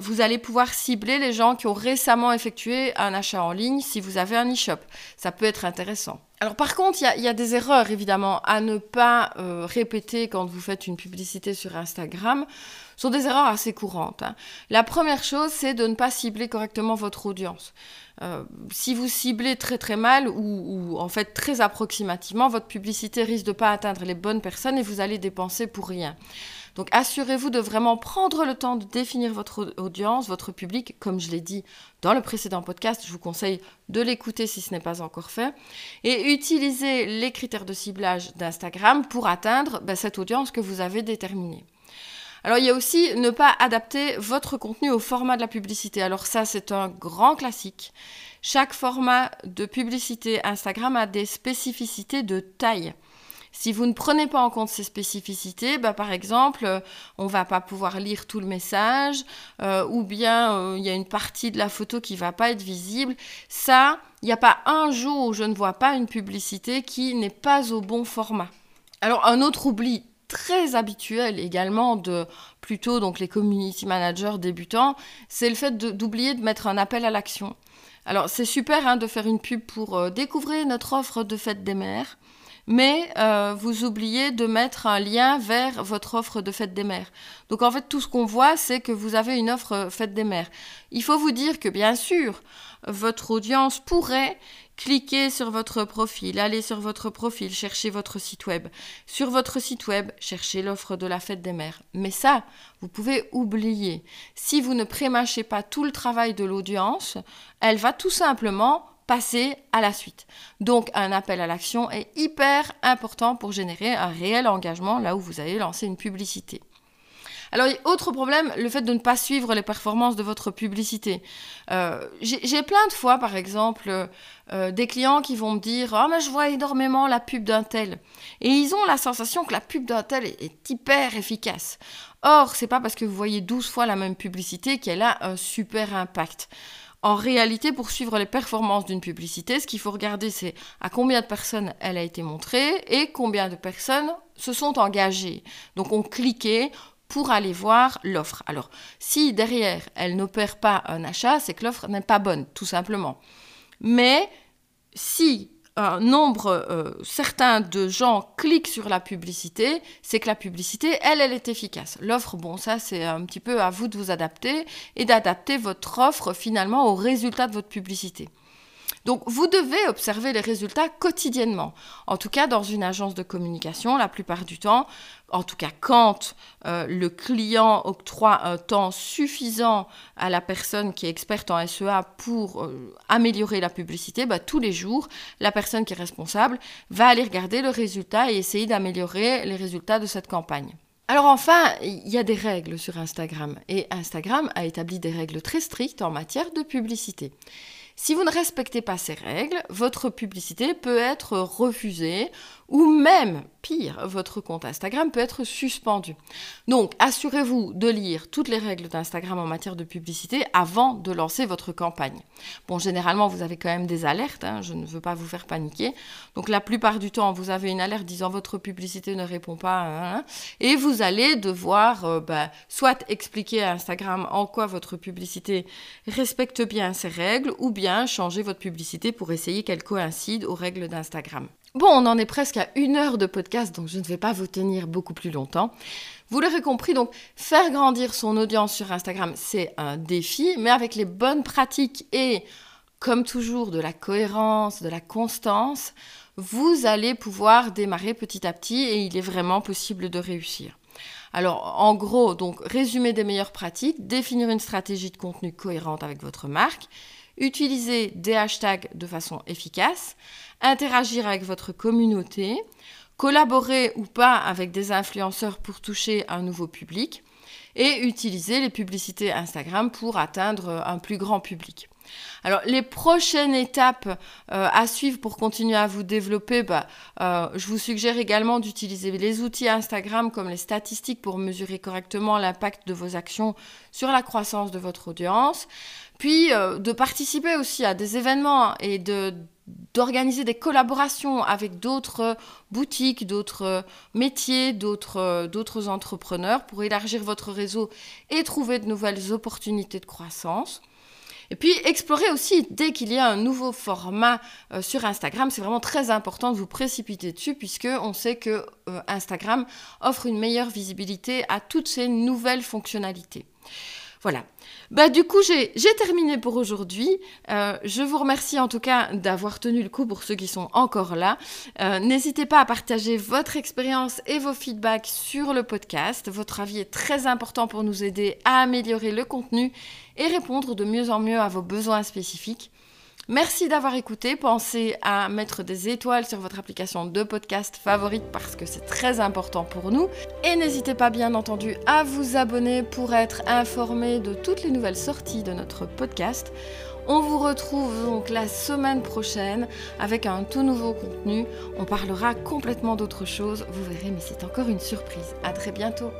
vous allez pouvoir cibler les gens qui ont récemment effectué un achat en ligne si vous avez un e-shop. Ça peut être intéressant. Alors par contre, il y, a des erreurs évidemment à ne pas euh, répéter quand vous faites une publicité sur Instagram. Sont des erreurs assez courantes. Hein. La première chose, c'est de ne pas cibler correctement votre audience. Euh, si vous ciblez très très mal ou, en fait très approximativement, votre publicité risque de ne pas atteindre les bonnes personnes et vous allez dépenser pour rien. Donc assurez-vous de vraiment prendre le temps de définir votre audience, votre public, comme je l'ai dit dans le précédent podcast, je vous conseille de l'écouter si ce n'est pas encore fait, et utilisez les critères de ciblage d'Instagram pour atteindre ben, cette audience que vous avez déterminée. Alors il y a aussi ne pas adapter votre contenu au format de la publicité. Alors ça c'est un grand classique. Chaque format de publicité Instagram a des spécificités de taille. Si vous ne prenez pas en compte ces spécificités, bah, par exemple, euh, on ne va pas pouvoir lire tout le message, euh, ou bien euh, il y a une partie de la photo qui ne va pas être visible. Ça, il n'y a pas un jour où je ne vois pas une publicité qui n'est pas au bon format. Alors un autre oubli très habituel également de plutôt donc les community managers débutants, c'est le fait d'oublier de, mettre un appel à l'action. Alors c'est super hein, de faire une pub pour découvrir notre offre de fête des mères mais euh, vous oubliez de mettre un lien vers votre offre de fête des mères. Donc en fait, tout ce qu'on voit, c'est que vous avez une offre euh, fête des mères. Il faut vous dire que bien sûr, votre audience pourrait cliquer sur votre profil, aller sur votre profil, chercher votre site web. Sur votre site web, chercher l'offre de la fête des mères. Mais ça, vous pouvez oublier. Si vous ne prémâchez pas tout le travail de l'audience, elle va tout simplement passer à la suite. Donc un appel à l'action est hyper important pour générer un réel engagement là où vous allez lancer une publicité. Alors, autre problème, le fait de ne pas suivre les performances de votre publicité. Euh, j'ai plein de fois, par exemple, euh, des clients qui vont me dire Ah, mais je vois énormément la pub d'un tel. Et ils ont la sensation que la pub d'un tel est, hyper efficace. Or, c'est pas parce que vous voyez 12 fois la même publicité qu'elle a un super impact. En réalité, pour suivre les performances d'une publicité, ce qu'il faut regarder, c'est à combien de personnes elle a été montrée et combien de personnes se sont engagées. Donc, on cliquait pour aller voir l'offre. Alors, si derrière, elle n'opère pas un achat, c'est que l'offre n'est pas bonne, tout simplement. Mais si un nombre euh, certain de gens cliquent sur la publicité, c'est que la publicité, elle, elle est efficace. L'offre, bon, ça, c'est un petit peu à vous de vous adapter et d'adapter votre offre finalement au résultat de votre publicité. Donc vous devez observer les résultats quotidiennement. En tout cas, dans une agence de communication, la plupart du temps, en tout cas quand euh, le client octroie un temps suffisant à la personne qui est experte en SEA pour euh, améliorer la publicité, bah, tous les jours, la personne qui est responsable va aller regarder le résultat et essayer d'améliorer les résultats de cette campagne. Alors enfin, il y a des règles sur Instagram et Instagram a établi des règles très strictes en matière de publicité. Si vous ne respectez pas ces règles, votre publicité peut être refusée ou même, pire, votre compte Instagram peut être suspendu. Donc, assurez-vous de lire toutes les règles d'Instagram en matière de publicité avant de lancer votre campagne. Bon, généralement, vous avez quand même des alertes, hein, je ne veux pas vous faire paniquer. Donc, la plupart du temps, vous avez une alerte disant votre publicité ne répond pas, hein, hein, et vous allez devoir euh, bah, soit expliquer à Instagram en quoi votre publicité respecte bien ces règles, ou bien changer votre publicité pour essayer qu'elle coïncide aux règles d'Instagram. Bon, on en est presque à une heure de podcast, donc je ne vais pas vous tenir beaucoup plus longtemps. Vous l'aurez compris, donc faire grandir son audience sur Instagram, c'est un défi, mais avec les bonnes pratiques et, comme toujours, de la cohérence, de la constance, vous allez pouvoir démarrer petit à petit et il est vraiment possible de réussir. Alors, en gros, donc, résumer des meilleures pratiques, définir une stratégie de contenu cohérente avec votre marque, utiliser des hashtags de façon efficace, interagir avec votre communauté, collaborer ou pas avec des influenceurs pour toucher un nouveau public et utiliser les publicités Instagram pour atteindre un plus grand public. Alors, les prochaines étapes euh, à suivre pour continuer à vous développer, bah, euh, je vous suggère également d'utiliser les outils Instagram comme les statistiques pour mesurer correctement l'impact de vos actions sur la croissance de votre audience. Puis, euh, de participer aussi à des événements et de d'organiser des collaborations avec d'autres boutiques, d'autres métiers, d'autres entrepreneurs pour élargir votre réseau et trouver de nouvelles opportunités de croissance. Et puis explorer aussi dès qu'il y a un nouveau format euh, sur Instagram, c'est vraiment très important de vous précipiter dessus puisque on sait que euh, Instagram offre une meilleure visibilité à toutes ces nouvelles fonctionnalités. Voilà. Bah, du coup, j'ai terminé pour aujourd'hui. Euh, je vous remercie en tout cas d'avoir tenu le coup pour ceux qui sont encore là. Euh, n'hésitez pas à partager votre expérience et vos feedbacks sur le podcast. Votre avis est très important pour nous aider à améliorer le contenu et répondre de mieux en mieux à vos besoins spécifiques. Merci d'avoir écouté. Pensez à mettre des étoiles sur votre application de podcast favorite parce que c'est très important pour nous. Et n'hésitez pas bien entendu à vous abonner pour être informé de toutes les nouvelles sorties de notre podcast. On vous retrouve donc la semaine prochaine avec un tout nouveau contenu. On parlera complètement d'autre chose, vous verrez, mais c'est encore une surprise. À très bientôt.